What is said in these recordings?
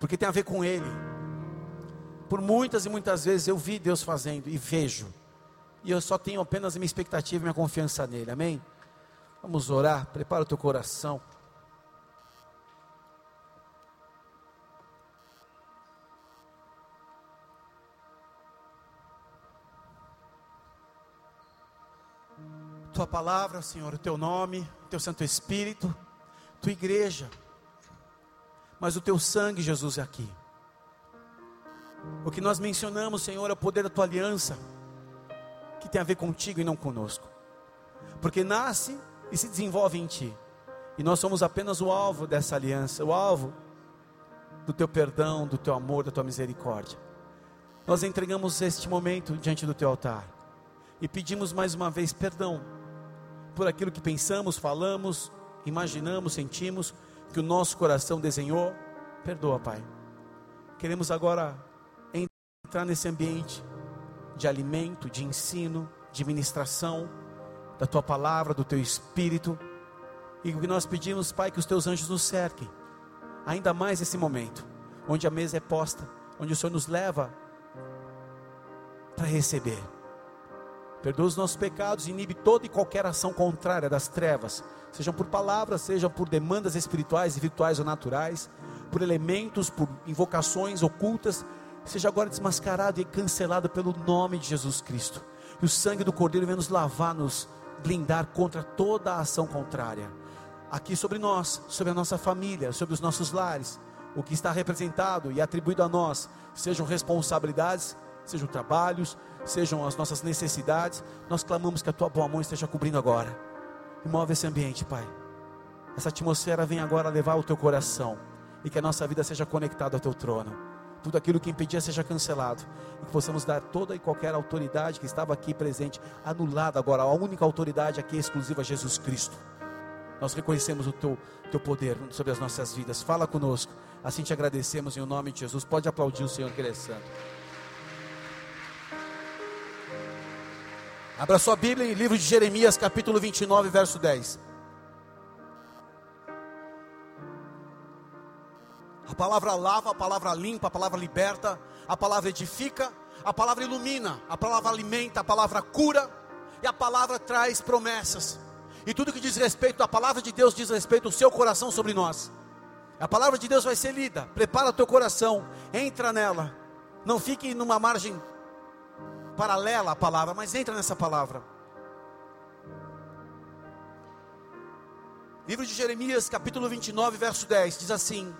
porque tem a ver com Ele. Por muitas e muitas vezes eu vi Deus fazendo e vejo, e eu só tenho apenas a minha expectativa e minha confiança nele, amém? Vamos orar, prepara o teu coração. Tua palavra, Senhor, o teu nome, o teu Santo Espírito, tua igreja, mas o teu sangue, Jesus, é aqui. O que nós mencionamos, Senhor, é o poder da tua aliança, que tem a ver contigo e não conosco, porque nasce e se desenvolve em ti, e nós somos apenas o alvo dessa aliança, o alvo do teu perdão, do teu amor, da tua misericórdia. Nós entregamos este momento diante do teu altar e pedimos mais uma vez perdão por aquilo que pensamos, falamos, imaginamos, sentimos, que o nosso coração desenhou. Perdoa, Pai. Queremos agora entrar nesse ambiente de alimento, de ensino, de ministração da tua palavra, do teu espírito. E o que nós pedimos, Pai, que os teus anjos nos cerquem, ainda mais nesse momento, onde a mesa é posta, onde o Senhor nos leva para receber. Perdoa os nossos pecados, inibe toda e qualquer ação contrária das trevas, sejam por palavras, sejam por demandas espirituais e virtuais ou naturais, por elementos, por invocações ocultas, seja agora desmascarado e cancelado pelo nome de Jesus Cristo. E o sangue do Cordeiro venha nos lavar, nos blindar contra toda a ação contrária. Aqui sobre nós, sobre a nossa família, sobre os nossos lares, o que está representado e atribuído a nós, sejam responsabilidades, sejam trabalhos, sejam as nossas necessidades, nós clamamos que a tua boa mão esteja cobrindo agora. E move esse ambiente, Pai. Essa atmosfera vem agora levar o teu coração e que a nossa vida seja conectada ao teu trono. Tudo aquilo que impedia seja cancelado e que possamos dar toda e qualquer autoridade que estava aqui presente anulada agora. A única autoridade aqui é exclusiva a Jesus Cristo. Nós reconhecemos o teu, teu poder sobre as nossas vidas. Fala conosco. Assim te agradecemos em nome de Jesus. Pode aplaudir o Senhor que Ele é santo. Abra sua Bíblia em livro de Jeremias, capítulo 29, verso 10. A palavra lava, a palavra limpa, a palavra liberta, a palavra edifica, a palavra ilumina, a palavra alimenta, a palavra cura e a palavra traz promessas. E tudo que diz respeito à palavra de Deus diz respeito ao seu coração sobre nós. A palavra de Deus vai ser lida. Prepara o teu coração, entra nela. Não fique numa margem paralela à palavra, mas entra nessa palavra. Livro de Jeremias, capítulo 29, verso 10, diz assim: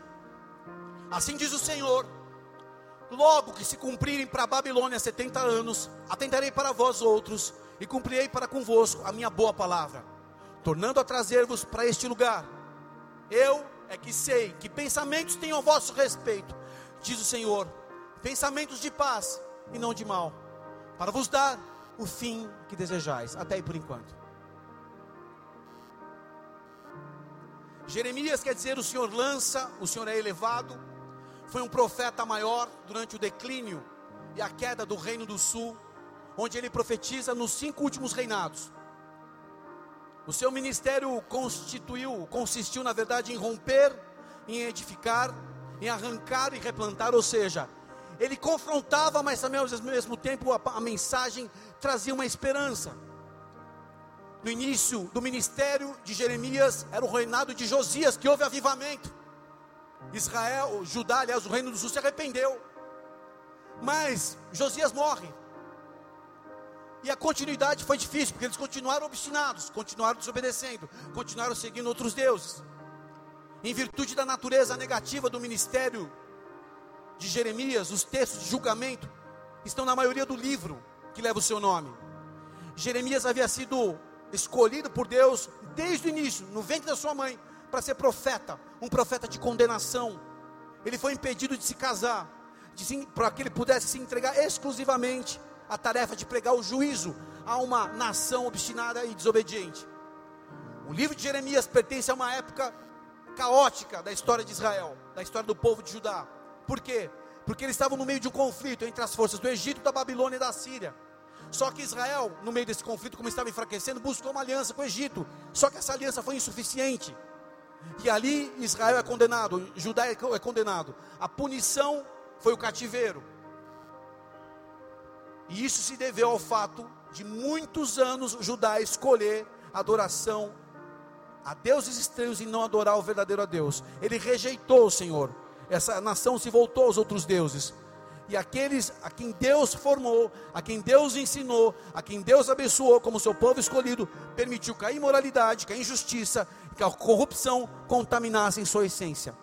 Assim diz o Senhor: Logo que se cumprirem para a Babilônia 70 anos, atenderei para vós outros e cumprirei para convosco a minha boa palavra, tornando a trazer-vos para este lugar. Eu é que sei que pensamentos tenho a vosso respeito, diz o Senhor, pensamentos de paz e não de mal para vos dar o fim que desejais. Até aí por enquanto. Jeremias quer dizer: o Senhor lança, o Senhor é elevado. Foi um profeta maior durante o declínio e a queda do reino do sul, onde ele profetiza nos cinco últimos reinados. O seu ministério constituiu, consistiu na verdade em romper, em edificar, em arrancar e replantar, ou seja, ele confrontava, mas também ao mesmo tempo a, a mensagem trazia uma esperança. No início do ministério de Jeremias, era o reinado de Josias que houve avivamento. Israel, Judá, aliás, o reino do sul se arrependeu. Mas Josias morre. E a continuidade foi difícil, porque eles continuaram obstinados, continuaram desobedecendo, continuaram seguindo outros deuses. Em virtude da natureza negativa do ministério de Jeremias, os textos de julgamento, estão na maioria do livro que leva o seu nome. Jeremias havia sido escolhido por Deus desde o início, no ventre da sua mãe, para ser profeta, um profeta de condenação. Ele foi impedido de se casar, para que ele pudesse se entregar exclusivamente à tarefa de pregar o juízo a uma nação obstinada e desobediente. O livro de Jeremias pertence a uma época caótica da história de Israel, da história do povo de Judá. Por quê? Porque eles estavam no meio de um conflito entre as forças do Egito, da Babilônia e da Síria. Só que Israel, no meio desse conflito, como estava enfraquecendo, buscou uma aliança com o Egito. Só que essa aliança foi insuficiente. E ali Israel é condenado, Judá é, condenado. A punição foi o cativeiro. E isso se deveu ao fato de muitos anos Judá escolher adoração a deuses estranhos e não adorar o verdadeiro a Deus. Ele rejeitou o Senhor. Essa nação se voltou aos outros deuses. E aqueles a quem Deus formou, a quem Deus ensinou, a quem Deus abençoou como seu povo escolhido, permitiu que a imoralidade, que a injustiça, que a corrupção contaminassem sua essência.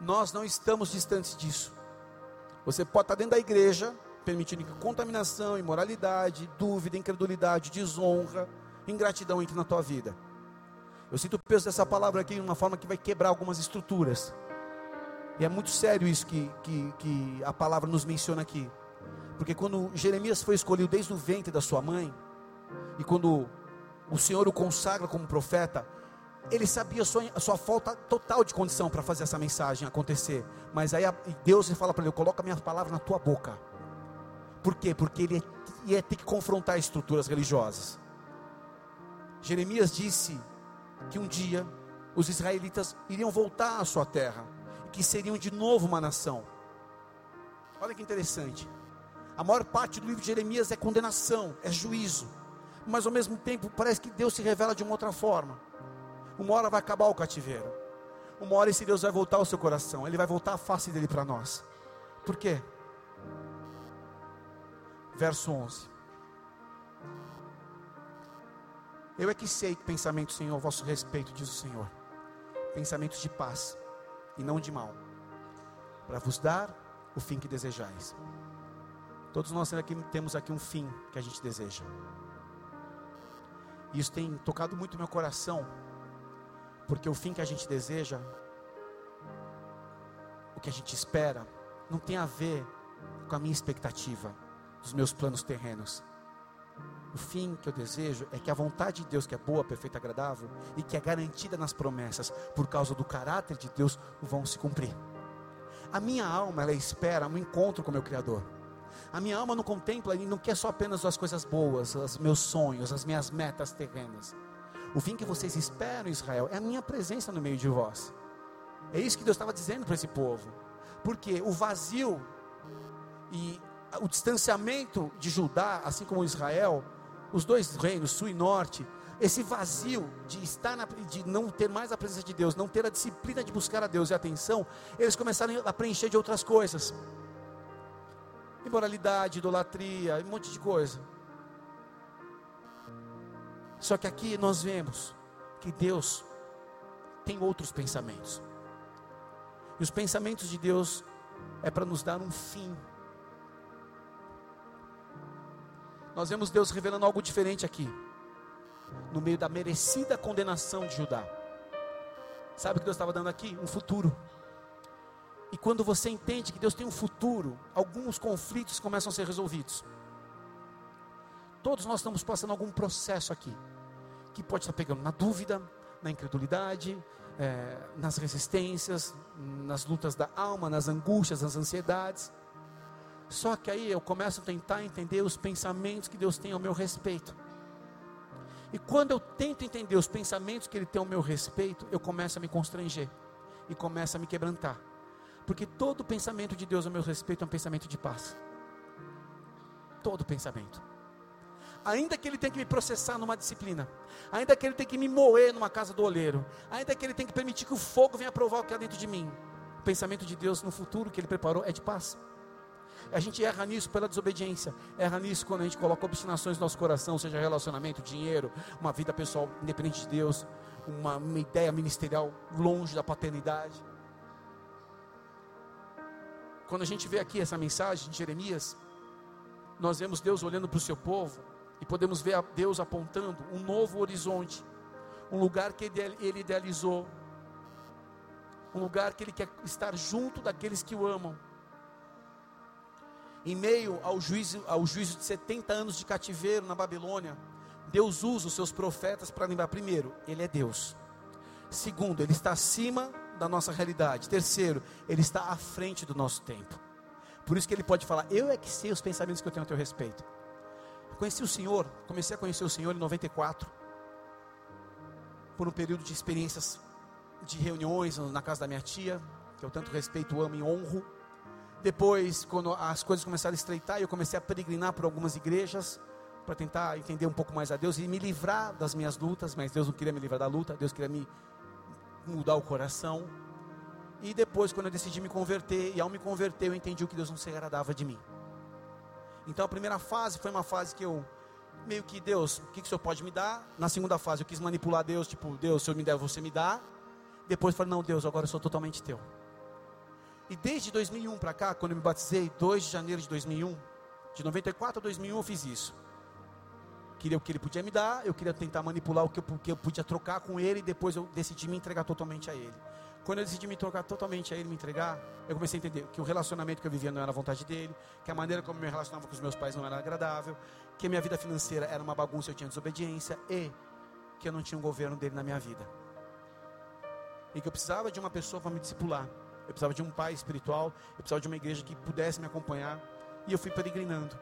Nós não estamos distantes disso. Você pode estar dentro da igreja, permitindo que contaminação, imoralidade, dúvida, incredulidade, desonra, ingratidão entre na tua vida. Eu sinto o peso dessa palavra aqui de uma forma que vai quebrar algumas estruturas. E é muito sério isso que, que, que a palavra nos menciona aqui. Porque quando Jeremias foi escolhido desde o ventre da sua mãe, e quando o Senhor o consagra como profeta, ele sabia a sua, sua falta total de condição para fazer essa mensagem acontecer. Mas aí a, Deus fala para ele: coloca minhas palavras na tua boca. Por quê? Porque ele ia ter que confrontar estruturas religiosas. Jeremias disse que um dia os israelitas iriam voltar à sua terra, que seriam de novo uma nação. Olha que interessante. A maior parte do livro de Jeremias é condenação, é juízo, mas ao mesmo tempo parece que Deus se revela de uma outra forma. Uma hora vai acabar o cativeiro, uma hora esse Deus vai voltar ao seu coração, ele vai voltar a face dele para nós. Por quê? Verso 11. Eu é que sei que pensamentos tenho ao vosso respeito, diz o Senhor. Pensamentos de paz e não de mal, para vos dar o fim que desejais. Todos nós aqui, temos aqui um fim que a gente deseja. Isso tem tocado muito meu coração, porque o fim que a gente deseja, o que a gente espera, não tem a ver com a minha expectativa, dos meus planos terrenos o fim que eu desejo é que a vontade de Deus, que é boa, perfeita, agradável e que é garantida nas promessas, por causa do caráter de Deus, vão se cumprir. A minha alma, ela espera um encontro com o meu Criador. A minha alma não contempla e não quer só apenas as coisas boas, os meus sonhos, as minhas metas terrenas. O fim que vocês esperam, Israel, é a minha presença no meio de vós. É isso que Deus estava dizendo para esse povo. Porque o vazio e o distanciamento de Judá, assim como Israel, os dois reinos, sul e norte, esse vazio de estar na, de não ter mais a presença de Deus, não ter a disciplina de buscar a Deus e a atenção, eles começaram a preencher de outras coisas. Imoralidade, idolatria, um monte de coisa. Só que aqui nós vemos que Deus tem outros pensamentos. E os pensamentos de Deus é para nos dar um fim nós vemos Deus revelando algo diferente aqui, no meio da merecida condenação de Judá. Sabe o que Deus estava dando aqui? Um futuro. E quando você entende que Deus tem um futuro, alguns conflitos começam a ser resolvidos. Todos nós estamos passando algum processo aqui, que pode estar pegando na dúvida, na incredulidade, é, nas resistências, nas lutas da alma, nas angústias, nas ansiedades. Só que aí eu começo a tentar entender os pensamentos que Deus tem ao meu respeito. E quando eu tento entender os pensamentos que Ele tem ao meu respeito, eu começo a me constranger e começo a me quebrantar. Porque todo pensamento de Deus ao meu respeito é um pensamento de paz. Todo pensamento. Ainda que ele tenha que me processar numa disciplina, ainda que ele tenha que me moer numa casa do oleiro, ainda que ele tenha que permitir que o fogo venha provar o que há dentro de mim, o pensamento de Deus no futuro que ele preparou é de paz. A gente erra nisso pela desobediência, erra nisso quando a gente coloca obstinações no nosso coração, seja relacionamento, dinheiro, uma vida pessoal independente de Deus, uma, uma ideia ministerial longe da paternidade. Quando a gente vê aqui essa mensagem de Jeremias, nós vemos Deus olhando para o seu povo e podemos ver Deus apontando um novo horizonte, um lugar que ele idealizou, um lugar que ele quer estar junto daqueles que o amam em meio ao juízo, ao juízo de 70 anos de cativeiro na Babilônia, Deus usa os seus profetas para lembrar: primeiro, Ele é Deus. Segundo, Ele está acima da nossa realidade. Terceiro, Ele está à frente do nosso tempo. Por isso que Ele pode falar: Eu é que sei os pensamentos que eu tenho a teu respeito. Eu conheci o Senhor, comecei a conhecer o Senhor em 94, por um período de experiências de reuniões na casa da minha tia, que eu tanto respeito, amo e honro. Depois, quando as coisas começaram a estreitar, eu comecei a peregrinar por algumas igrejas para tentar entender um pouco mais a Deus e me livrar das minhas lutas, mas Deus não queria me livrar da luta, Deus queria me mudar o coração. E depois, quando eu decidi me converter, e ao me converter, eu entendi o que Deus não se agradava de mim. Então, a primeira fase foi uma fase que eu, meio que, Deus, o que, que o Senhor pode me dar? Na segunda fase, eu quis manipular Deus, tipo, Deus, se eu me der, você me dá. Depois, falei, não, Deus, agora eu sou totalmente teu. E desde 2001 para cá, quando eu me batizei, 2 de janeiro de 2001, de 94 a 2001 eu fiz isso. Queria o que ele podia me dar, eu queria tentar manipular o que eu, que eu podia trocar com ele, e depois eu decidi me entregar totalmente a ele. Quando eu decidi me trocar totalmente a ele, me entregar, eu comecei a entender que o relacionamento que eu vivia não era a vontade dele, que a maneira como eu me relacionava com os meus pais não era agradável, que a minha vida financeira era uma bagunça, eu tinha desobediência e que eu não tinha um governo dele na minha vida. E que eu precisava de uma pessoa para me discipular eu precisava de um pai espiritual, eu precisava de uma igreja que pudesse me acompanhar, e eu fui peregrinando.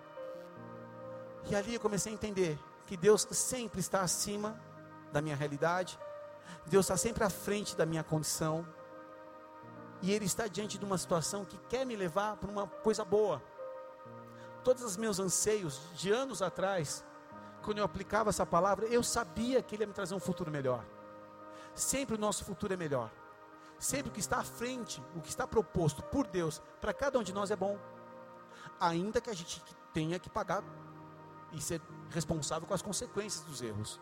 E ali eu comecei a entender que Deus sempre está acima da minha realidade, Deus está sempre à frente da minha condição, e Ele está diante de uma situação que quer me levar para uma coisa boa. Todos os meus anseios de anos atrás, quando eu aplicava essa palavra, eu sabia que Ele ia me trazer um futuro melhor. Sempre o nosso futuro é melhor. Sempre o que está à frente, o que está proposto por Deus para cada um de nós é bom. Ainda que a gente tenha que pagar e ser responsável com as consequências dos erros.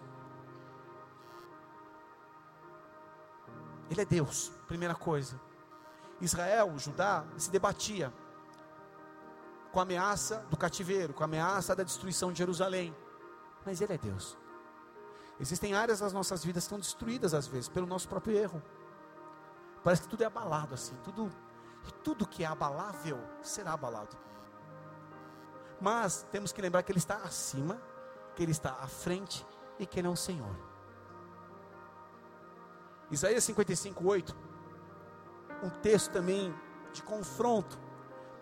Ele é Deus, primeira coisa. Israel, Judá, se debatia com a ameaça do cativeiro, com a ameaça da destruição de Jerusalém. Mas Ele é Deus. Existem áreas das nossas vidas que estão destruídas às vezes pelo nosso próprio erro. Parece que tudo é abalado assim, tudo e tudo que é abalável será abalado. Mas temos que lembrar que ele está acima, que ele está à frente e que ele é um Senhor. Isaías 55, 8, um texto também de confronto,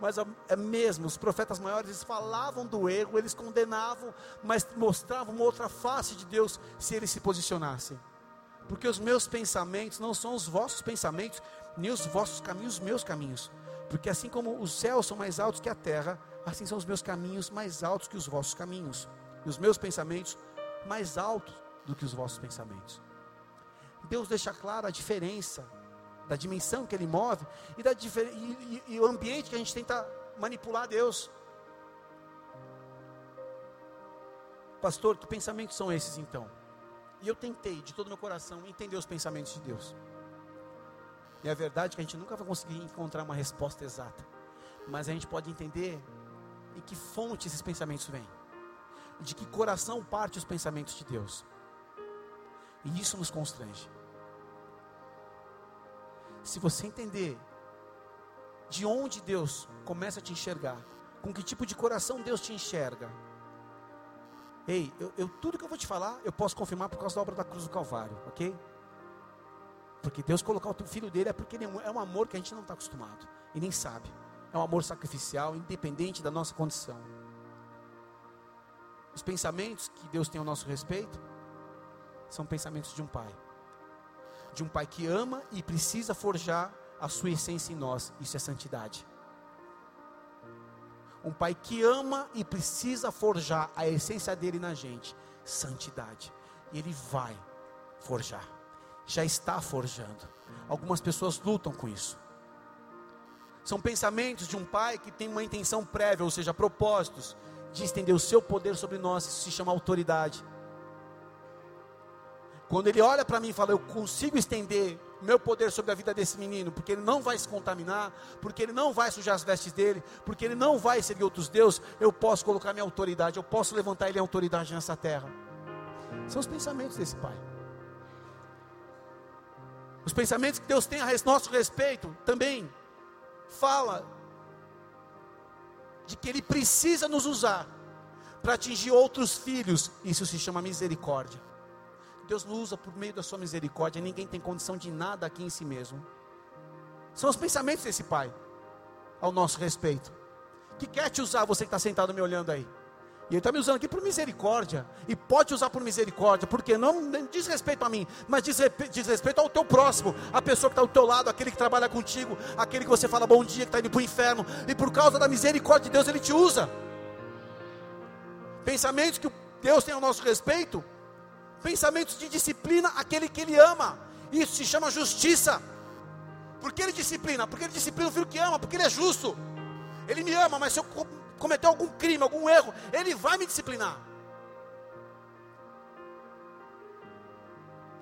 mas é mesmo, os profetas maiores eles falavam do erro, eles condenavam, mas mostravam outra face de Deus se eles se posicionassem porque os meus pensamentos não são os vossos pensamentos, nem os vossos caminhos, os meus caminhos. Porque assim como os céus são mais altos que a terra, assim são os meus caminhos mais altos que os vossos caminhos, e os meus pensamentos mais altos do que os vossos pensamentos. Deus deixa clara a diferença da dimensão que Ele move e, da, e, e, e o ambiente que a gente tenta manipular Deus. Pastor, que pensamentos são esses então? E eu tentei, de todo o meu coração, entender os pensamentos de Deus. E a verdade é que a gente nunca vai conseguir encontrar uma resposta exata. Mas a gente pode entender em que fonte esses pensamentos vêm. De que coração parte os pensamentos de Deus. E isso nos constrange. Se você entender de onde Deus começa a te enxergar, com que tipo de coração Deus te enxerga, Ei, eu, eu, tudo que eu vou te falar, eu posso confirmar por causa da obra da cruz do Calvário, ok? Porque Deus colocar o filho dele é porque é, é um amor que a gente não está acostumado e nem sabe. É um amor sacrificial, independente da nossa condição. Os pensamentos que Deus tem ao nosso respeito são pensamentos de um pai. De um pai que ama e precisa forjar a sua essência em nós. Isso é santidade. Um pai que ama e precisa forjar a essência dele na gente, santidade. E ele vai forjar. Já está forjando. Algumas pessoas lutam com isso. São pensamentos de um pai que tem uma intenção prévia, ou seja, propósitos de estender o seu poder sobre nós, isso se chama autoridade. Quando ele olha para mim e fala, eu consigo estender meu poder sobre a vida desse menino, porque ele não vai se contaminar, porque ele não vai sujar as vestes dele, porque ele não vai seguir outros deuses, eu posso colocar minha autoridade, eu posso levantar ele em autoridade nessa terra. São os pensamentos desse pai. Os pensamentos que Deus tem a nosso respeito também fala de que ele precisa nos usar para atingir outros filhos. Isso se chama misericórdia. Deus nos usa por meio da sua misericórdia. Ninguém tem condição de nada aqui em si mesmo. São os pensamentos desse Pai ao nosso respeito. Que quer te usar, você que está sentado me olhando aí. E ele está me usando aqui por misericórdia. E pode usar por misericórdia, porque não diz respeito a mim, mas diz, diz respeito ao teu próximo, a pessoa que está ao teu lado, aquele que trabalha contigo, aquele que você fala bom dia, que está indo para o inferno. E por causa da misericórdia de Deus, ele te usa. Pensamentos que Deus tem ao nosso respeito, pensamentos de disciplina aquele que ele ama. Isso se chama justiça. Por que ele disciplina? Porque ele disciplina o filho que ama, porque ele é justo. Ele me ama, mas se eu cometer algum crime, algum erro, Ele vai me disciplinar.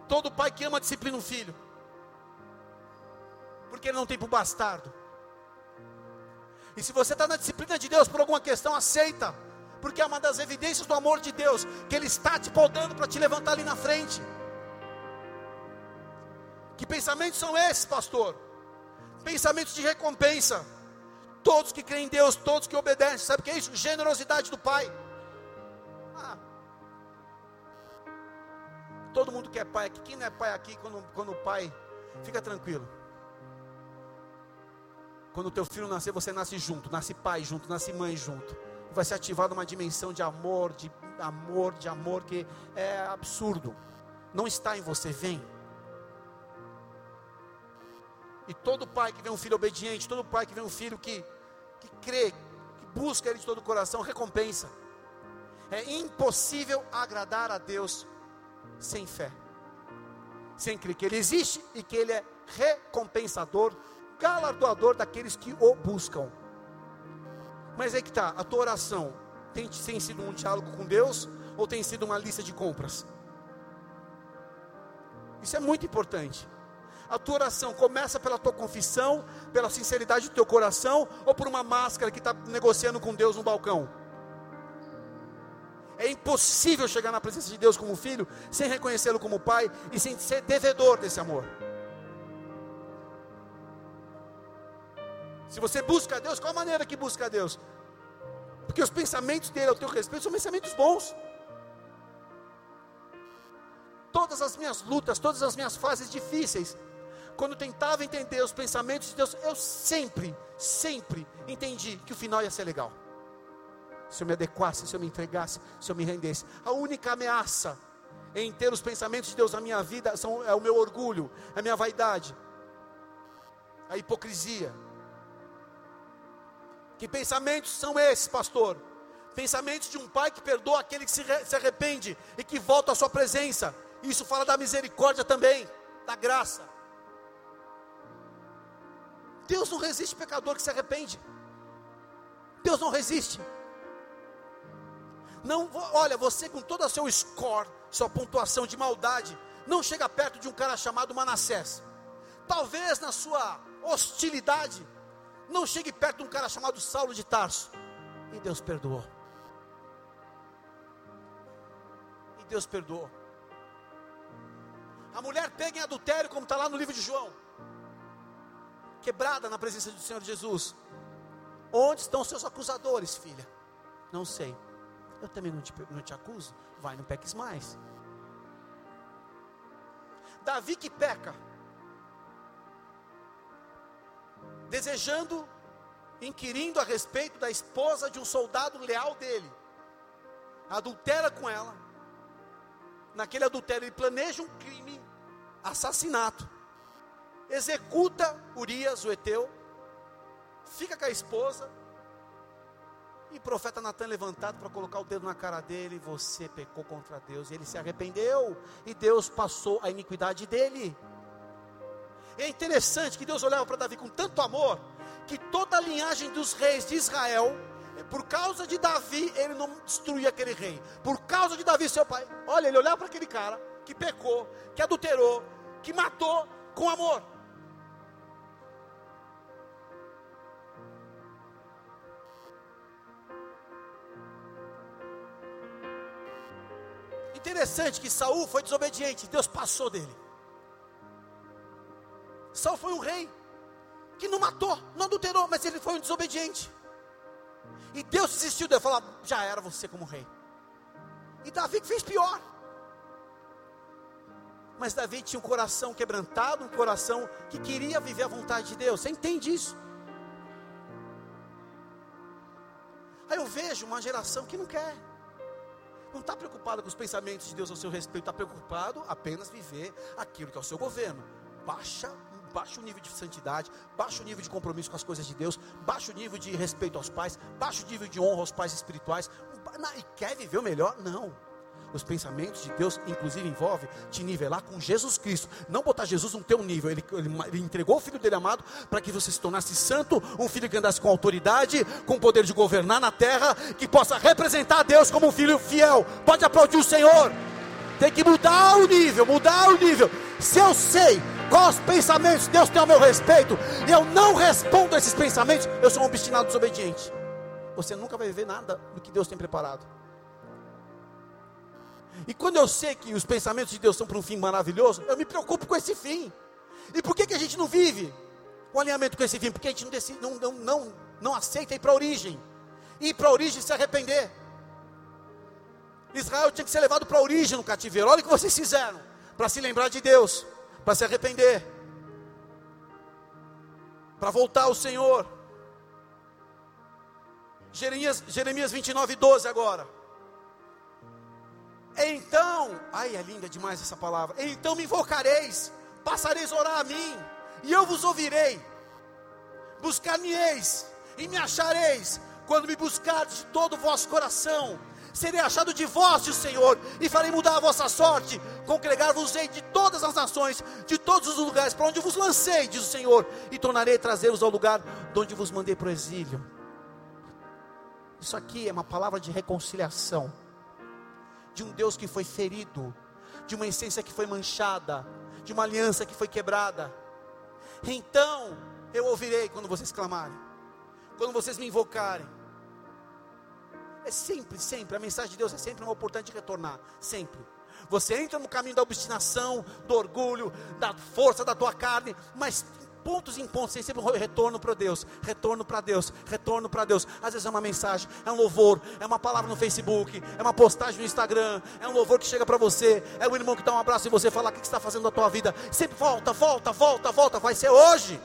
Todo pai que ama disciplina um filho, porque ele não tem para bastardo. E se você está na disciplina de Deus por alguma questão, aceita, porque é uma das evidências do amor de Deus, que Ele está te podando para te levantar ali na frente. Que pensamentos são esses, pastor? Pensamentos de recompensa Todos que creem em Deus, todos que obedecem, sabe o que é isso? Generosidade do Pai. Ah. Todo mundo que é pai aqui, quem não é pai aqui, quando, quando o pai, fica tranquilo. Quando o teu filho nascer, você nasce junto, nasce pai junto, nasce mãe junto. Vai ser ativada uma dimensão de amor, de amor, de amor que é absurdo. Não está em você, vem. E todo pai que vê um filho obediente, todo pai que vê um filho que que crê, que busca Ele de todo o coração, recompensa. É impossível agradar a Deus sem fé, sem crer que Ele existe e que Ele é recompensador, galardoador daqueles que o buscam. Mas é que está, a tua oração tem, tem sido um diálogo com Deus ou tem sido uma lista de compras? Isso é muito importante. A tua oração começa pela tua confissão, pela sinceridade do teu coração, ou por uma máscara que está negociando com Deus no balcão? É impossível chegar na presença de Deus como filho sem reconhecê-lo como pai e sem ser devedor desse amor. Se você busca a Deus, qual a maneira que busca a Deus? Porque os pensamentos dele ao teu respeito são pensamentos bons. Todas as minhas lutas, todas as minhas fases difíceis, quando tentava entender os pensamentos de Deus, eu sempre, sempre entendi que o final ia ser legal. Se eu me adequasse, se eu me entregasse, se eu me rendesse. A única ameaça em ter os pensamentos de Deus na minha vida são, é o meu orgulho, é a minha vaidade, a hipocrisia. Que pensamentos são esses, pastor? Pensamentos de um pai que perdoa aquele que se, arrepende e que volta à sua presença. Isso fala da misericórdia também, da graça. Deus não resiste pecador que se arrepende. Deus não resiste. Não, olha, você com todo o seu score, sua pontuação de maldade, não chega perto de um cara chamado Manassés. Talvez na sua hostilidade, não chegue perto de um cara chamado Saulo de Tarso. E Deus perdoou. E Deus perdoou. A mulher pega em adultério, como está lá no livro de João quebrada na presença do Senhor Jesus. Onde estão seus acusadores, filha? Não sei. Eu também não te, não te acuso. Vai, não peques mais. Davi que peca, desejando, inquirindo a respeito da esposa de um soldado leal dele, adultera com ela. Naquele adultério, ele planeja um crime, assassinato executa Urias, o Eteu, fica com a esposa, e profeta Natan levantado para colocar o dedo na cara dele, você pecou contra Deus, e ele se arrependeu, e Deus passou a iniquidade dele. É interessante que Deus olhava para Davi com tanto amor, que toda a linhagem dos reis de Israel, por causa de Davi, ele não destruía aquele rei. Por causa de Davi, seu pai, olha, ele olhava para aquele cara que pecou, que adulterou, que matou com amor. Interessante que Saul foi desobediente, Deus passou dele. Saul foi um rei que não matou, não adulterou, mas ele foi um desobediente. E Deus desistiu dele, falou: já era você como rei. E Davi fez pior. Mas Davi tinha um coração quebrantado, um coração que queria viver a vontade de Deus. Você entende isso? Aí eu vejo uma geração que não quer. não está preocupado com os pensamentos de Deus ao seu respeito, está preocupado apenas viver aquilo que é o seu governo. Baixa, baixa o nível de santidade, baixa o nível de compromisso com as coisas de Deus, baixa o nível de respeito aos pais, baixa o nível de honra aos pais espirituais. E quer viver o melhor? Não. Os pensamentos de Deus, inclusive, envolve te nivelar com Jesus Cristo. Não botar Jesus no teu nível. Ele, ele, ele entregou o filho dele amado para que você se tornasse santo, um filho que andasse com autoridade, com poder de governar na terra, que possa representar a Deus como um filho fiel. Pode aplaudir o Senhor. Tem que mudar o nível, mudar o nível. Se eu sei quais pensamentos Deus tem ao meu respeito, e eu não respondo a esses pensamentos, eu sou um obstinado desobediente. Você nunca vai viver nada do que Deus tem preparado. E quando eu sei que os pensamentos de Deus são para um fim maravilhoso, eu me preocupo com esse fim. E por que, que a gente não vive o alinhamento com esse fim? Porque a gente não, decide, não, não, não, não aceita ir para a origem. Ir para a origem e se arrepender. Israel tinha que ser levado para a origem no cativeiro. Olha o que vocês fizeram para se lembrar de Deus, para se arrepender, para voltar ao Senhor. Jeremias, Jeremias 29, 12 agora. Então, ai é linda demais essa palavra. Então me invocareis, passareis a orar a mim, e eu vos ouvirei. Buscar-me-eis e me achareis, quando me buscardes de todo o vosso coração. Serei achado de vós, diz o Senhor, e farei mudar a vossa sorte. Congregar-vos-ei de todas as nações, de todos os lugares para onde vos lancei, diz o Senhor, e tornarei trazê-los ao lugar de onde vos mandei para o exílio. Isso aqui é uma palavra de reconciliação de um Deus que foi ferido, de uma essência que foi manchada, de uma aliança que foi quebrada. Então eu ouvirei quando vocês clamarem, quando vocês me invocarem. É sempre, sempre, a mensagem de Deus é sempre uma oportunidade de retornar, sempre. Você entra no caminho da obstinação, do orgulho, da força da tua carne, mas pontos em pontos, tem sempre um retorno para Deus, retorno para Deus, retorno para Deus. Às vezes é uma mensagem, é um louvor, é uma palavra no Facebook, é uma postagem no Instagram, é um louvor que chega para você, é o irmão que dá um abraço e você fala: O que você está fazendo na tua vida? Sempre volta, volta, volta, volta, vai ser hoje.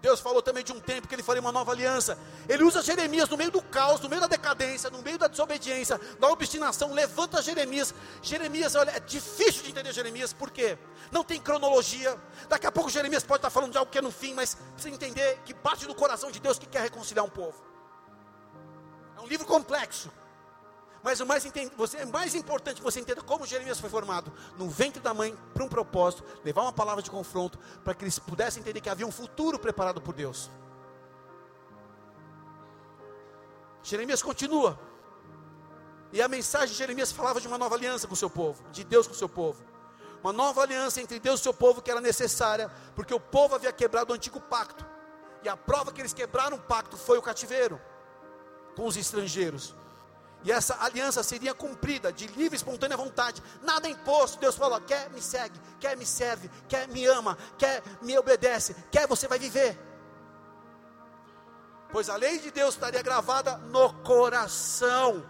Deus falou também de um tempo que ele faria uma nova aliança. Ele usa Jeremias no meio do caos, no meio da decadência, no meio da desobediência, da obstinação. Levanta Jeremias. Jeremias, olha, é difícil de entender Jeremias, por quê? Não tem cronologia. Daqui a pouco Jeremias pode estar falando de algo que é no fim, mas precisa entender que parte do coração de Deus que quer reconciliar um povo. É um livro complexo. Mas o mais, você, é mais importante que você entenda como Jeremias foi formado no ventre da mãe para um propósito, levar uma palavra de confronto, para que eles pudessem entender que havia um futuro preparado por Deus. Jeremias continua. E a mensagem de Jeremias falava de uma nova aliança com o seu povo, de Deus com o seu povo. Uma nova aliança entre Deus e o seu povo que era necessária, porque o povo havia quebrado o antigo pacto. E a prova que eles quebraram o pacto foi o cativeiro com os estrangeiros. E essa aliança seria cumprida de livre e espontânea vontade, nada imposto. Deus falou: quer me segue, quer me serve, quer me ama, quer me obedece, quer você vai viver. Pois a lei de Deus estaria gravada no coração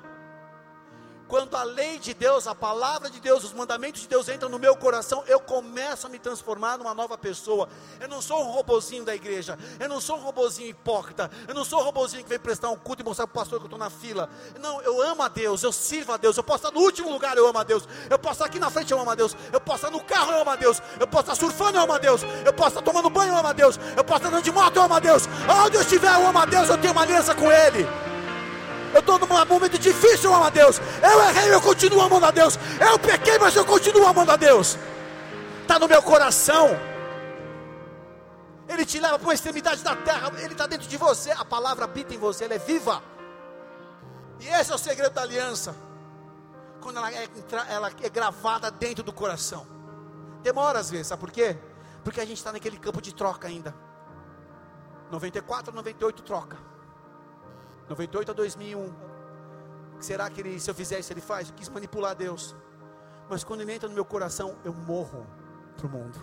quando a lei de Deus, a palavra de Deus, os mandamentos de Deus entram no meu coração, eu começo a me transformar numa nova pessoa. Eu não sou um robozinho da igreja, eu não sou um robozinho hipócrita, eu não sou um robozinho que vem prestar um culto e mostrar para o pastor que eu estou na fila. Não, eu amo a Deus, eu sirvo a Deus, eu posso estar no último lugar, eu amo a Deus, eu posso estar aqui na frente, eu amo a Deus, eu posso estar no carro, eu amo a Deus, eu posso estar surfando, eu amo a Deus, eu posso estar tomando banho, eu amo a Deus, eu posso estar andando de moto, eu amo a Deus, onde eu estiver, eu amo a Deus, eu tenho uma aliança com Ele. Eu estou num momento difícil, amo a Deus. Eu errei, eu continuo amando a Deus. Eu pequei, mas eu continuo amando a Deus. Está no meu coração. Ele te leva para uma extremidade da terra. Ele está dentro de você. A palavra habita em você, ela é viva. E esse é o segredo da aliança. Quando ela é, ela é gravada dentro do coração. Demora às vezes, sabe por quê? Porque a gente está naquele campo de troca ainda. 94, 98 troca. 98 a 2001. Será que ele, se eu fizer isso, ele faz? Eu quis manipular Deus. Mas quando ele entra no meu coração, eu morro para o mundo.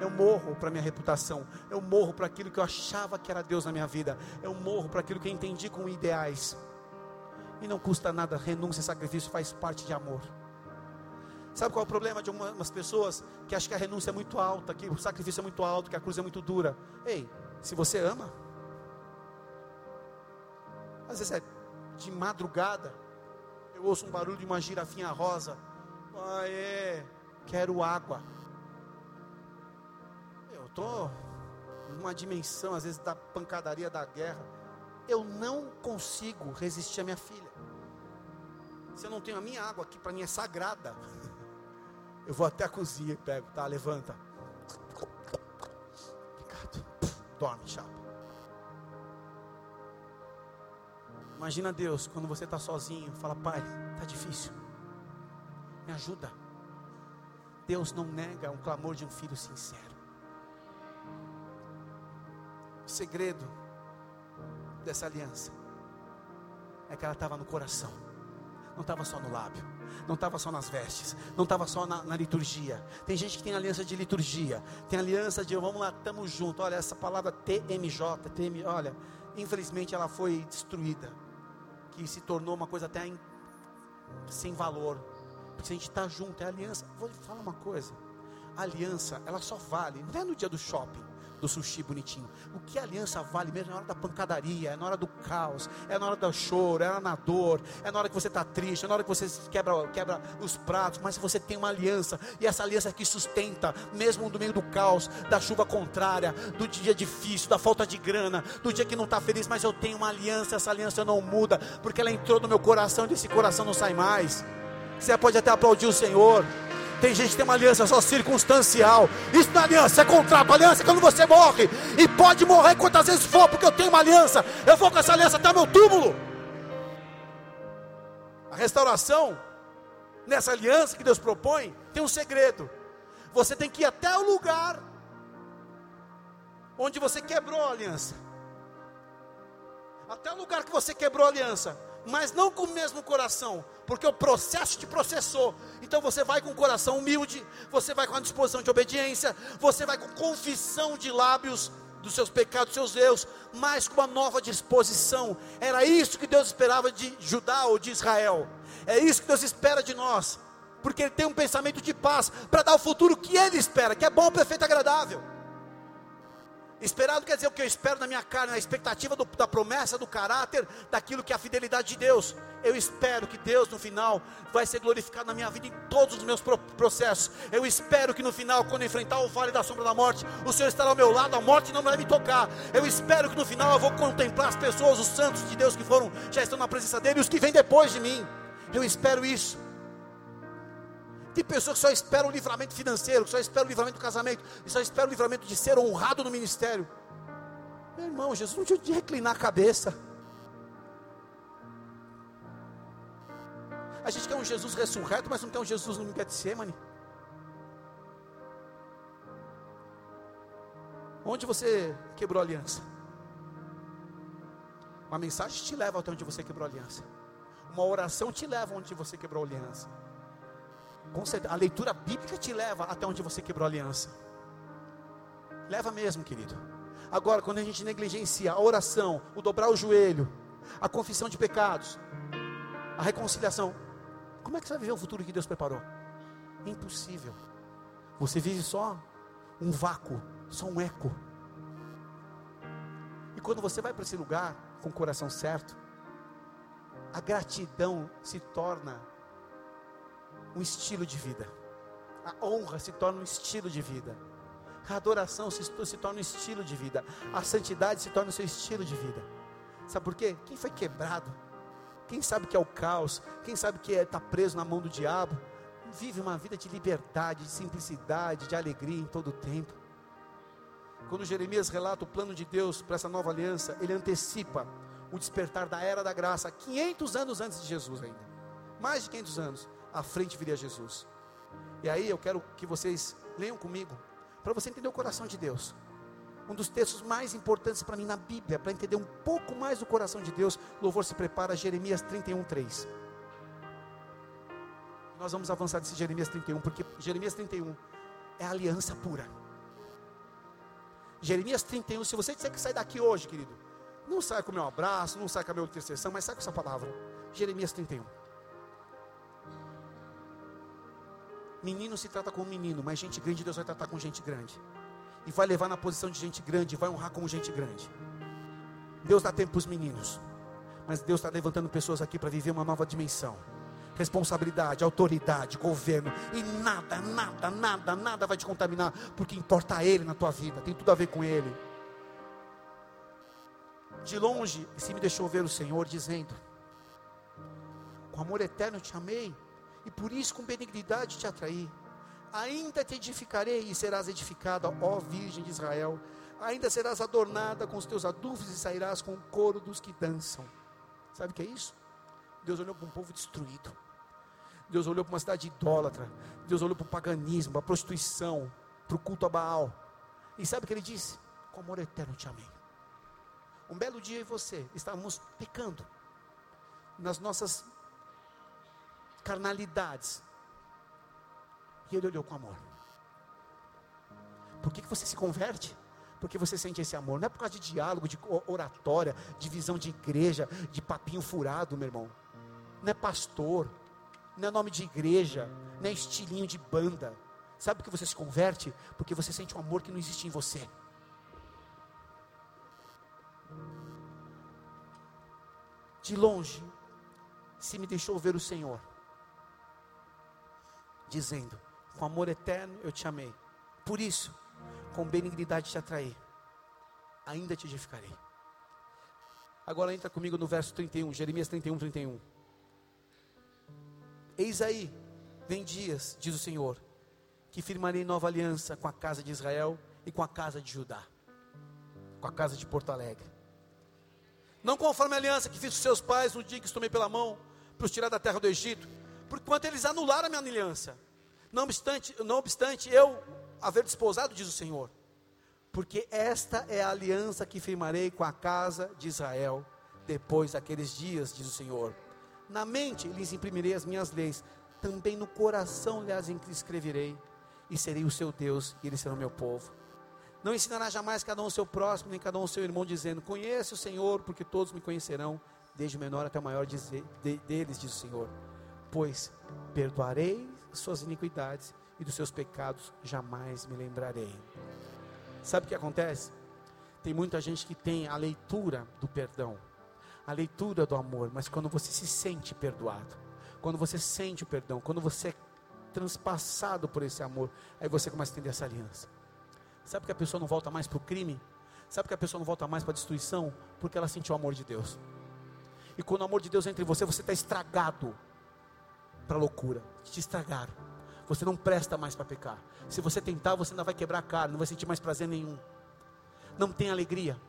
Eu morro para minha reputação. Eu morro para aquilo que eu achava que era Deus na minha vida. Eu morro para aquilo que eu entendi como ideais. E não custa nada, renúncia sacrifício faz parte de amor. Sabe qual é o problema de algumas pessoas que acham que a renúncia é muito alta, que o sacrifício é muito alto, que a cruz é muito dura? Ei, se você ama, às vezes é de madrugada, eu ouço um barulho de uma girafinha rosa. Ah, é, quero água. Eu estou numa dimensão, às vezes, da pancadaria da guerra. Eu não consigo resistir à minha filha. Se eu não tenho a minha água aqui, para mim é sagrada. Eu vou até a cozinha e pego, tá? Levanta. Obrigado. Dorme, chapa. Imagina Deus quando você está sozinho, fala, pai, está difícil. Me ajuda. Deus não nega um clamor de um filho sincero. O segredo dessa aliança é que ela estava no coração, não estava só no lábio, não estava só nas vestes, não estava só na, na, liturgia. Tem gente que tem aliança de liturgia, tem aliança de vamos lá, estamos juntos. Olha, essa palavra TMJ, TM, olha, infelizmente ela foi destruída, que se tornou uma coisa até sem valor, porque se a gente está junto, é aliança. Vou falar uma coisa: a aliança, ela só vale, não é no dia do shopping do sushi bonitinho. O que a aliança vale mesmo é na hora da pancadaria, é na hora do caos, é na hora do choro, é na dor, é na hora que você está triste, é na hora que você quebra, quebra os pratos, mas você tem uma aliança, e essa aliança que sustenta, mesmo no meio do caos, da chuva contrária, do dia difícil, da falta de grana, do dia que não está feliz, mas eu tenho uma aliança, essa aliança não muda, porque ela entrou no meu coração e desse coração não sai mais. Você pode até aplaudir o Senhor. Tem gente que tem uma aliança só circunstancial. Isso não é aliança, é contrato. Aliança é quando você morre. E pode morrer quantas vezes for, porque eu tenho uma aliança. Eu vou com essa aliança até o meu túmulo. A restauração, nessa aliança que Deus propõe, tem um segredo. Você tem que ir até o lugar onde você quebrou a aliança. Até o lugar que você quebrou a aliança mas não com o mesmo coração, porque o processo te processou. Então você vai com o coração humilde, você vai com a disposição de obediência, você vai com confissão de lábios dos seus pecados, dos seus erros, mas com uma nova disposição. Era isso que Deus esperava de Judá ou de Israel. É isso que Deus espera de nós, porque Ele tem um pensamento de paz para dar o futuro que Ele espera, que é bom, perfeito e agradável. Esperado quer dizer o que eu espero na minha carne, a expectativa do, da promessa, do caráter, daquilo que é a fidelidade de Deus. Eu espero que Deus no final vai ser glorificado na minha vida em todos os meus processos. Eu espero que no final, quando enfrentar o vale da sombra da morte, o Senhor estará ao meu lado, a morte não vai me tocar. Eu espero que no final eu vou contemplar as pessoas, os santos de Deus que foram, já estão na presença dele, e os que vêm depois de mim. Eu espero isso. Tem pessoas que só esperam o livramento financeiro, que só esperam o livramento do casamento, que só esperam o livramento de ser honrado no ministério. Meu irmão, Jesus não tinha de reclinar a cabeça. A gente quer um Jesus ressurreto, mas não quer um Jesus no Getsemane. Onde você quebrou a aliança? Uma mensagem te leva até onde você quebrou a aliança. Uma oração te leva onde você quebrou a aliança. A leitura bíblica te leva até onde você quebrou a aliança. Leva mesmo, querido. Agora, quando a gente negligencia a oração, o dobrar o joelho, a confissão de pecados, a reconciliação, como é que você vai viver o futuro que Deus preparou? Impossível. Você vive só um vácuo, só um eco. E quando você vai para esse lugar com o coração certo, a gratidão se torna um estilo de vida. A honra se torna um estilo de vida. A adoração se, se torna um estilo de vida. A santidade se torna o seu estilo de vida. Sabe por quê? Quem foi quebrado, quem sabe que é o caos, quem sabe que está é, preso na mão do diabo, vive uma vida de liberdade, de simplicidade, de alegria em todo o tempo. Quando Jeremias relata o plano de Deus para essa nova aliança, ele antecipa o despertar da era da graça, 500 anos antes de Jesus ainda. Mais de 500 anos à frente viria Jesus. E aí eu quero que vocês leiam comigo, para você entender o coração de Deus. Um dos textos mais importantes para mim na Bíblia, para entender um pouco mais do coração de Deus, louvor se prepara, Jeremias 31, 3. Nós vamos avançar desse Jeremias 31, porque Jeremias 31 é aliança pura. Jeremias 31, se você disser que sai daqui hoje, querido, não sai com o meu abraço, não sai com a minha intercessão, mas sai com essa palavra. Jeremias 31. Menino se trata com menino, mas gente grande Deus vai tratar com gente grande. E vai levar na posição de gente grande, vai honrar como gente grande. Deus dá tempo para os meninos. Mas Deus está levantando pessoas aqui para viver uma nova dimensão. Responsabilidade, autoridade, governo. E nada, nada, nada, nada vai te contaminar. Porque importa Ele na tua vida. Tem tudo a ver com Ele. De longe, se me deixou ver o Senhor dizendo: Com amor eterno te amei. E por isso com benignidade te atraí. Ainda te edificarei e serás edificada, ó Virgem de Israel. Ainda serás adornada com os teus adufes e sairás com o coro dos que dançam. Sabe o que é isso? Deus olhou para um povo destruído. Deus olhou para uma cidade idólatra. Deus olhou para o paganismo, para a prostituição, para o culto a Baal. E sabe o que ele disse? Com amor eterno te amei. Um belo dia e você estávamos pecando nas nossas carnalidades. E ele olhou com amor. Por que, que você se converte? Porque você sente esse amor. Não é por causa de diálogo, de oratória, de visão de igreja, de papinho furado, meu irmão. Não é pastor, não é nome de igreja, não é estilinho de banda. Sabe por que você se converte? Porque você sente um amor que não existe em você. De longe, se me deixou ver o Senhor, dizendo: Com amor eterno eu te amei. Por isso, com benignidade te atraí, ainda te edificarei. Agora entra comigo no verso 31, Jeremias 31, 31. Eis aí, vem dias, diz o Senhor, que firmarei nova aliança com a casa de Israel e com a casa de Judá, com a casa de Porto Alegre. Não conforme a aliança que fiz com seus pais no dia que os tomei pela mão para os tirar da terra do Egito, porquanto eles anularam a minha aliança. Não obstante, não obstante eu haver desposado, diz o Senhor, porque esta é a aliança que firmarei com a casa de Israel depois daqueles dias, diz o Senhor. Na mente lhes imprimirei as minhas leis, também no coração lhes escreverei, e serei o seu Deus, e eles serão meu povo. Não ensinará jamais cada um o seu próximo, nem cada um o seu irmão, dizendo: Conhece o Senhor, porque todos me conhecerão, desde o menor até o maior de, deles, diz o Senhor. Pois perdoarei suas iniquidades e dos seus pecados jamais me lembrarei. Sabe o que acontece? Tem muita gente que tem a leitura do perdão, a leitura do amor, mas quando você se sente perdoado, quando você sente o perdão, quando você é transpassado por esse amor, aí você começa a entender essa aliança. Sabe que a pessoa não volta mais para o crime? Sabe que a pessoa não volta mais para a destruição? Porque ela sentiu o amor de Deus. E quando o amor de Deus entra em você, você está estragado para loucura. Te estragaram. Você não presta mais para pecar. Se você tentar, você ainda vai quebrar a cara, não vai sentir mais prazer nenhum. Não tem alegria.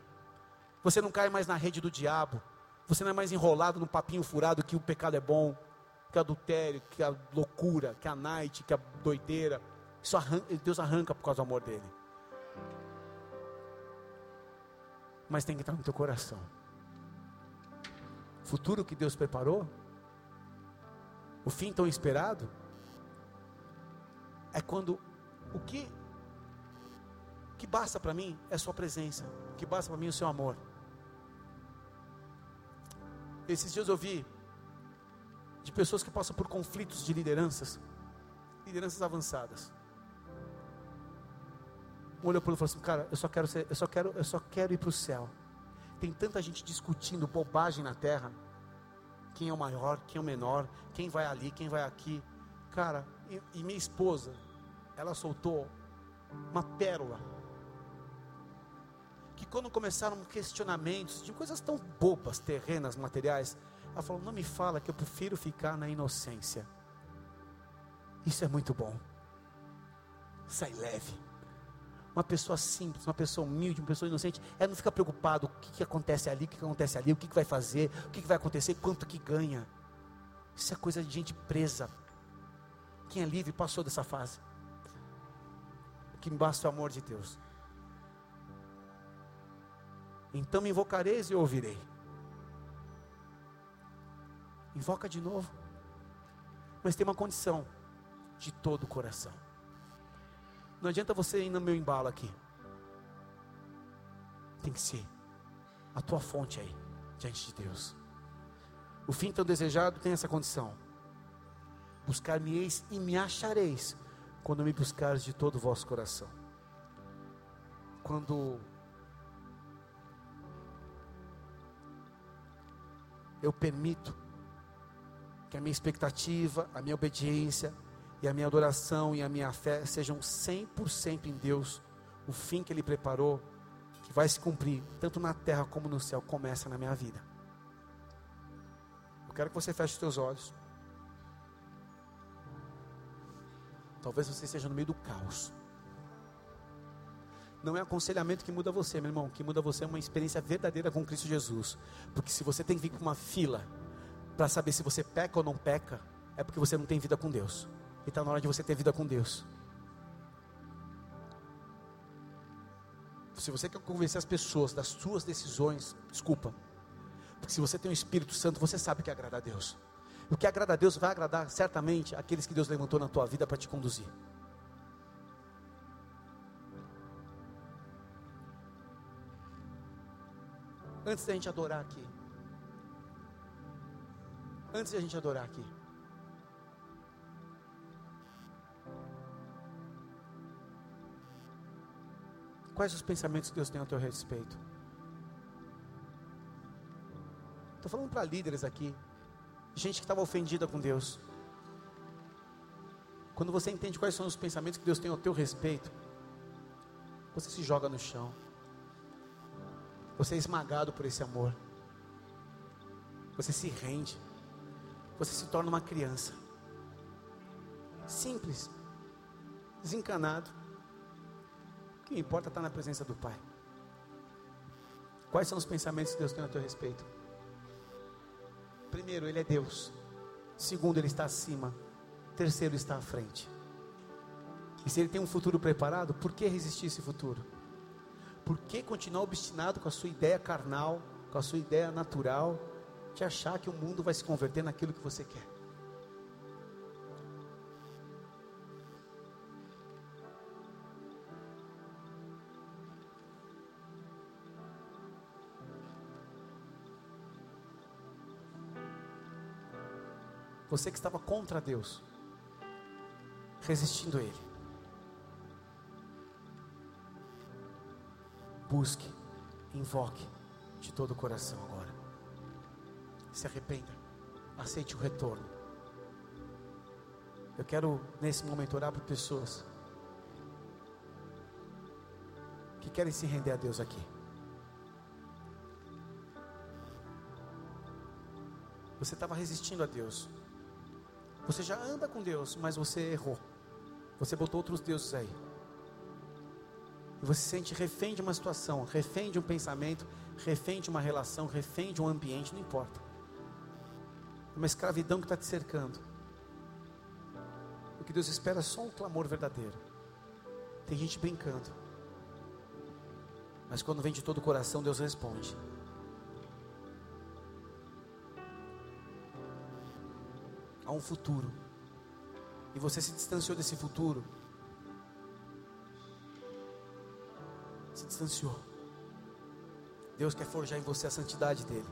Você não cai mais na rede do diabo. Você não é mais enrolado no papinho furado que o pecado é bom, que o adultério, que a loucura, que a night, que a doideira. Isso arranca, Deus arranca por causa do amor dele. Mas tem que estar no teu coração. Futuro que Deus preparou, o fim tão esperado, é quando o que o que basta para mim é sua presença, o que basta para mim é o seu amor. Esses dias eu vi de pessoas que passam por conflitos de lideranças, lideranças avançadas. Um olhou para ele e falou assim: "Cara, eu só quero ser, eu só quero, eu só quero ir para o céu. Tem tanta gente discutindo bobagem na terra. Quem é o maior, quem é o menor, quem vai ali, quem vai aqui. Cara, e, e minha esposa, ela soltou uma pérola que quando começaram questionamentos de coisas tão bobas, terrenas, materiais, ela falou: Não me fala que eu prefiro ficar na inocência. Isso é muito bom. Sai leve. Uma pessoa simples, uma pessoa humilde, uma pessoa inocente, ela não fica preocupado o que, que acontece ali, o que, que acontece ali, o que, que vai fazer, o que, que vai acontecer, quanto que ganha. Isso é coisa de gente presa. Quem é livre passou dessa fase. O que me basta é o amor de Deus. Então me invocareis e eu ouvirei. Invoca de novo. Mas tem uma condição: de todo o coração. Não adianta você ir no meu embalo aqui. Tem que ser a tua fonte aí, diante de Deus. O fim tão desejado tem essa condição: buscar-me-eis e me achareis, quando me buscares de todo o vosso coração. Quando eu permito que a minha expectativa, a minha obediência e a minha adoração e a minha fé sejam 100% em Deus. O fim que Ele preparou, que vai se cumprir, tanto na terra como no céu, começa na minha vida. Eu quero que você feche os seus olhos. Talvez você esteja no meio do caos. Não é aconselhamento que muda você, meu irmão. O que muda você é uma experiência verdadeira com Cristo Jesus. Porque se você tem que vir para uma fila para saber se você peca ou não peca, é porque você não tem vida com Deus. E está na hora de você ter vida com Deus. Se você quer convencer as pessoas das suas decisões, desculpa. Porque se você tem o Espírito Santo, você sabe o que agrada a Deus. O que agrada a Deus vai agradar certamente aqueles que Deus levantou na tua vida para te conduzir. Antes da gente adorar aqui. Antes da gente adorar aqui. Quais os pensamentos que Deus tem a teu respeito? Estou falando para líderes aqui, gente que estava ofendida com Deus. Quando você entende quais são os pensamentos que Deus tem ao teu respeito, você se joga no chão. Você é esmagado por esse amor. Você se rende. Você se torna uma criança. Simples. Desencanado. Que importa estar na presença do Pai. Quais são os pensamentos que Deus tem a teu respeito? Primeiro, Ele é Deus. Segundo, Ele está acima. Terceiro, está à frente. E se Ele tem um futuro preparado, por que resistir esse futuro? Por que continuar obstinado com a sua ideia carnal, com a sua ideia natural, de achar que o mundo vai se converter naquilo que você quer? Você que estava contra Deus, resistindo a Ele. Busque, invoque de todo o coração agora. Se arrependa, aceite o retorno. Eu quero nesse momento orar por pessoas que querem se render a Deus aqui. Você estava resistindo a Deus. Você já anda com Deus, mas você errou. Você botou outros deuses aí. E você se sente refém de uma situação, refém de um pensamento, refém de uma relação, refém de um ambiente, não importa. É uma escravidão que está te cercando. O que Deus espera é só um clamor verdadeiro. Tem gente brincando. Mas quando vem de todo o coração, Deus responde. Um futuro. E você se distanciou desse futuro. Se distanciou. Deus quer forjar em você a santidade dele.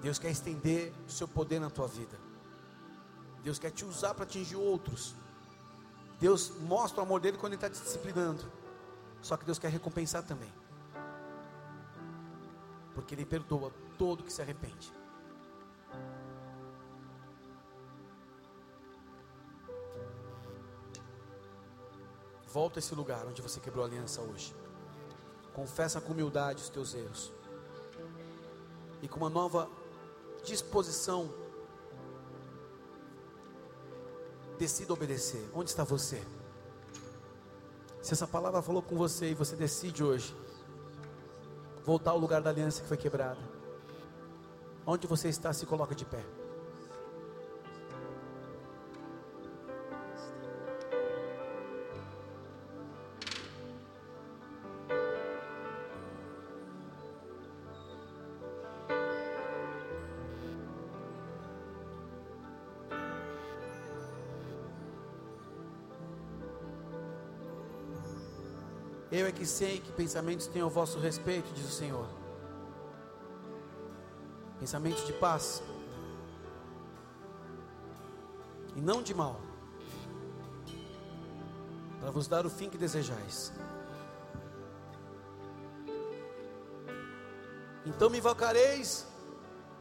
Deus quer estender o seu poder na tua vida. Deus quer te usar para atingir outros. Deus mostra o amor dele quando ele está te disciplinando. Só que Deus quer recompensar também. Porque ele perdoa todo que se arrepende. Volta a esse lugar onde você quebrou a aliança hoje. Confessa com humildade os teus erros. E com uma nova disposição, decida obedecer. Onde está você? Se essa palavra falou com você e você decide hoje voltar ao lugar da aliança que foi quebrada, onde você está, se coloca de pé. Que sei que pensamentos têm ao vosso respeito, diz o Senhor. Pensamentos de paz e não de mal, para vos dar o fim que desejais. Então me invocareis,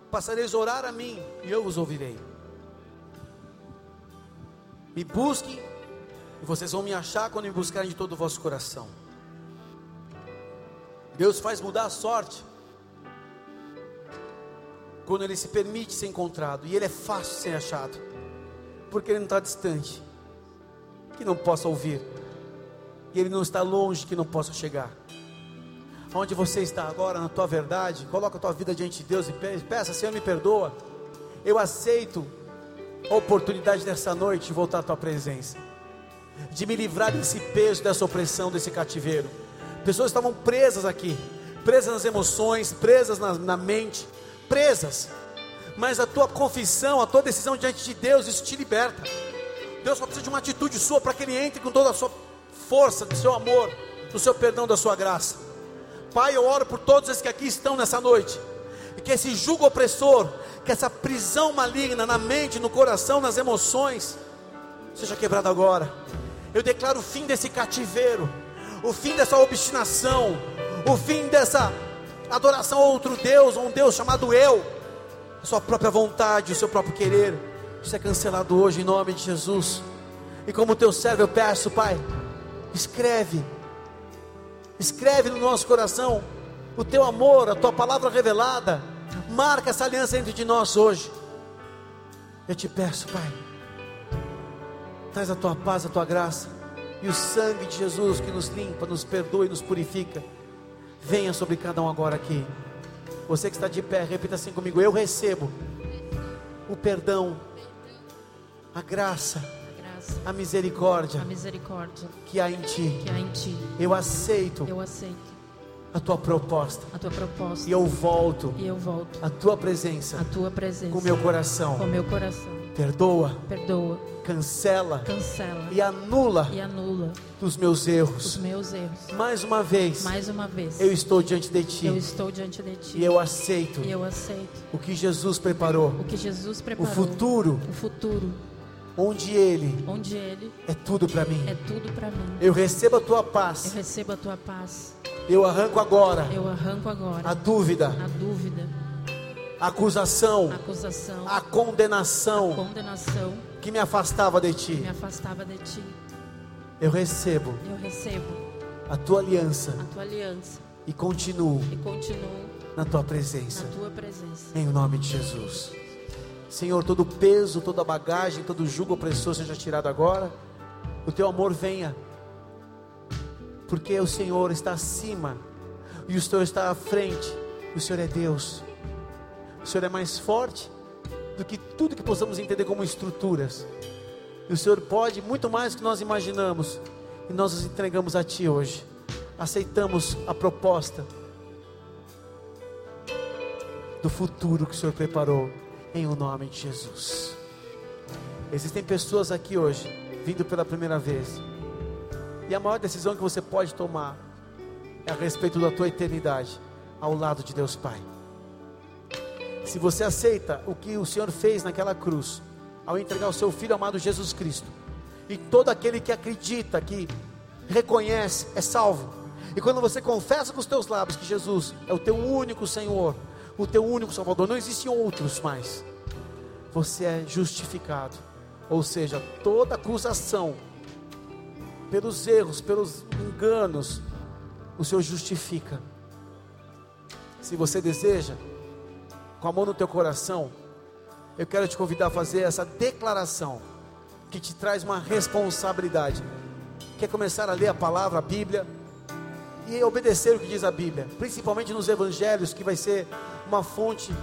passareis a orar a mim, e eu vos ouvirei. Me busquem, e vocês vão me achar quando me buscarem de todo o vosso coração. Deus faz mudar a sorte quando Ele se permite ser encontrado, e Ele é fácil ser achado, porque Ele não está distante, que não possa ouvir, e Ele não está longe, que não possa chegar. Onde você está agora, na tua verdade, coloca a tua vida diante de Deus e peça, Senhor, me perdoa. Eu aceito a oportunidade dessa noite de voltar à tua presença, de me livrar desse peso, dessa opressão, desse cativeiro. Pessoas estavam presas aqui, presas nas emoções, presas na, na mente, presas. Mas a tua confissão, a tua decisão diante de Deus, isso te liberta. Deus só precisa de uma atitude sua para que Ele entre com toda a sua força, do seu amor, do seu perdão, da sua graça. Pai, eu oro por todos os que aqui estão nessa noite. E que esse jugo opressor, que essa prisão maligna na mente, no coração, nas emoções, seja quebrado agora. Eu declaro o fim desse cativeiro, o fim dessa obstinação, o fim dessa adoração a outro Deus, a um Deus chamado eu, a sua própria vontade, o seu próprio querer. Isso é cancelado hoje em nome de Jesus. E como teu servo eu peço, Pai, escreve Escreve no nosso coração o teu amor, a tua palavra revelada. Marca essa aliança entre nós hoje. Eu te peço, Pai, traz a tua paz, a tua graça e o sangue de Jesus que nos limpa, nos perdoa e nos purifica. Venha sobre cada um agora aqui. Você que está de pé, repita assim comigo: Eu recebo o perdão, a graça a misericórdia, a misericórdia que há em ti. Que há em ti. Eu aceito. Eu aceito a tua proposta. A tua proposta. E eu volto. E eu volto. A tua presença. A tua presença. Com meu coração. Com meu coração. Perdoa. Perdoa. Cancela. Cancela. E anula. E anula. Dos meus erros. Os meus erros. Mais uma vez. Mais uma vez. Eu estou diante de ti. Eu estou diante de ti. E eu aceito. E eu aceito. O que Jesus preparou. O que Jesus preparou. O futuro. O futuro onde ele, onde ele é tudo para mim. É tudo para mim. Eu recebo a tua paz. Eu recebo a tua paz. Eu arranco agora. Eu arranco agora. A dúvida. A dúvida. Acusação. A acusação. A condenação. A condenação que me afastava de ti. Me afastava de ti. Eu recebo. Eu recebo a tua aliança. A tua aliança. E continuo. E continuo na tua presença. Na tua presença. Em nome de Jesus. Senhor, todo peso, toda bagagem, todo jugo opressor seja tirado agora. O teu amor venha. Porque o Senhor está acima e o Senhor está à frente. O Senhor é Deus. O Senhor é mais forte do que tudo que possamos entender como estruturas. E o Senhor pode muito mais do que nós imaginamos. E nós nos entregamos a Ti hoje. Aceitamos a proposta do futuro que o Senhor preparou em o nome de Jesus. Existem pessoas aqui hoje, vindo pela primeira vez, e a maior decisão que você pode tomar é a respeito da tua eternidade ao lado de Deus Pai. Se você aceita o que o Senhor fez naquela cruz, ao entregar o seu Filho amado Jesus Cristo, e todo aquele que acredita, que reconhece, é salvo. E quando você confessa com os teus lábios que Jesus é o teu único Senhor, o teu único Salvador, não existem outros mais. Você é justificado. Ou seja, toda acusação, pelos erros, pelos enganos, o Senhor justifica. Se você deseja, com a mão no teu coração, eu quero te convidar a fazer essa declaração que te traz uma responsabilidade. Quer começar a ler a palavra, a Bíblia e obedecer o que diz a Bíblia, principalmente nos evangelhos, que vai ser uma fonte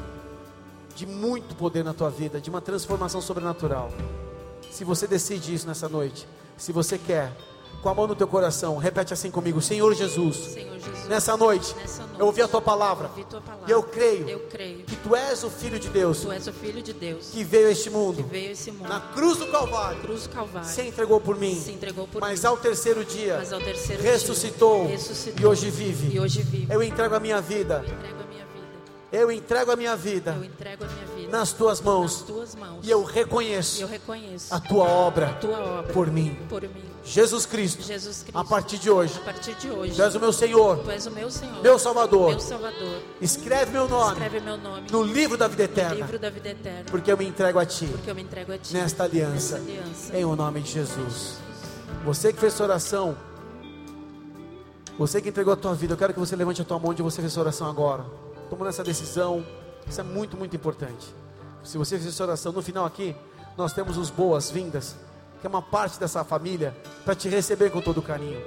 de muito poder na tua vida, de uma transformação sobrenatural. Se você decide isso nessa noite, se você quer, com a mão no teu coração, repete assim comigo: Senhor Jesus, Senhor Jesus nessa, noite, nessa noite, eu ouvi a tua palavra, tua palavra e eu creio, eu creio que tu és o Filho de Deus, tu és o Filho de Deus que veio a este mundo, veio esse mundo na cruz do Calvário, cruz do Calvário se entregou por mim, entregou por mas mim, ao terceiro dia, mas ao terceiro ressuscitou, dia, ressuscitou e hoje vive. E hoje vive. Eu entrego. Eu entrego a minha vida. Eu entrego a minha vida. A minha vida nas tuas nas mãos. tuas mãos. E eu E reconheço eu reconheço a tua obra a tua obra por mim. por mim. Jesus Cristo, Jesus Cristo. a partir de hoje, partir de hoje, tu és o meu Senhor, o meu Senhor, meu Salvador. meu Salvador. Escreve meu nome Escreve meu nome no livro da vida no eterna, livro da vida eterna, porque eu me entrego a ti porque eu me entrego a ti nesta aliança, aliança. em o nome de Jesus. Você que fez essa oração, você que entregou a tua vida, eu quero que você levante a tua mão onde você fez essa oração agora, tomando essa decisão, isso é muito, muito importante. Se você fez essa oração, no final aqui, nós temos os boas-vindas, que é uma parte dessa família, para te receber com todo carinho.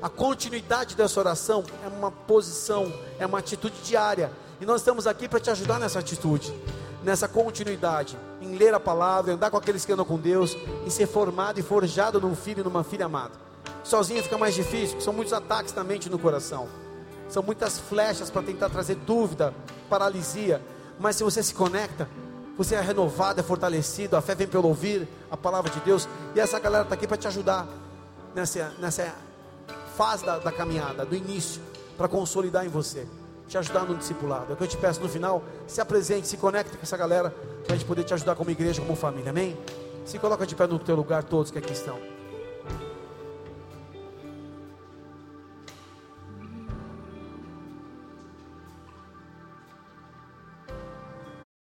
A continuidade dessa oração é uma posição, é uma atitude diária. E nós estamos aqui para te ajudar nessa atitude, nessa continuidade, em ler a palavra, em andar com aqueles que andam com Deus, em ser formado e forjado num filho e numa filha amada. Sozinho fica mais difícil, porque são muitos ataques na mente e no coração. São muitas flechas para tentar trazer dúvida, paralisia. Mas se você se conecta, você é renovado, é fortalecido, a fé vem pelo ouvir a palavra de Deus. E essa galera está aqui para te ajudar nessa, nessa fase da, da caminhada, do início, para consolidar em você, te ajudar no discipulado. É o que eu te peço no final, se apresente, se conecte com essa galera, para a gente poder te ajudar como igreja, como família, amém? Se coloca de pé no teu lugar, todos que aqui estão.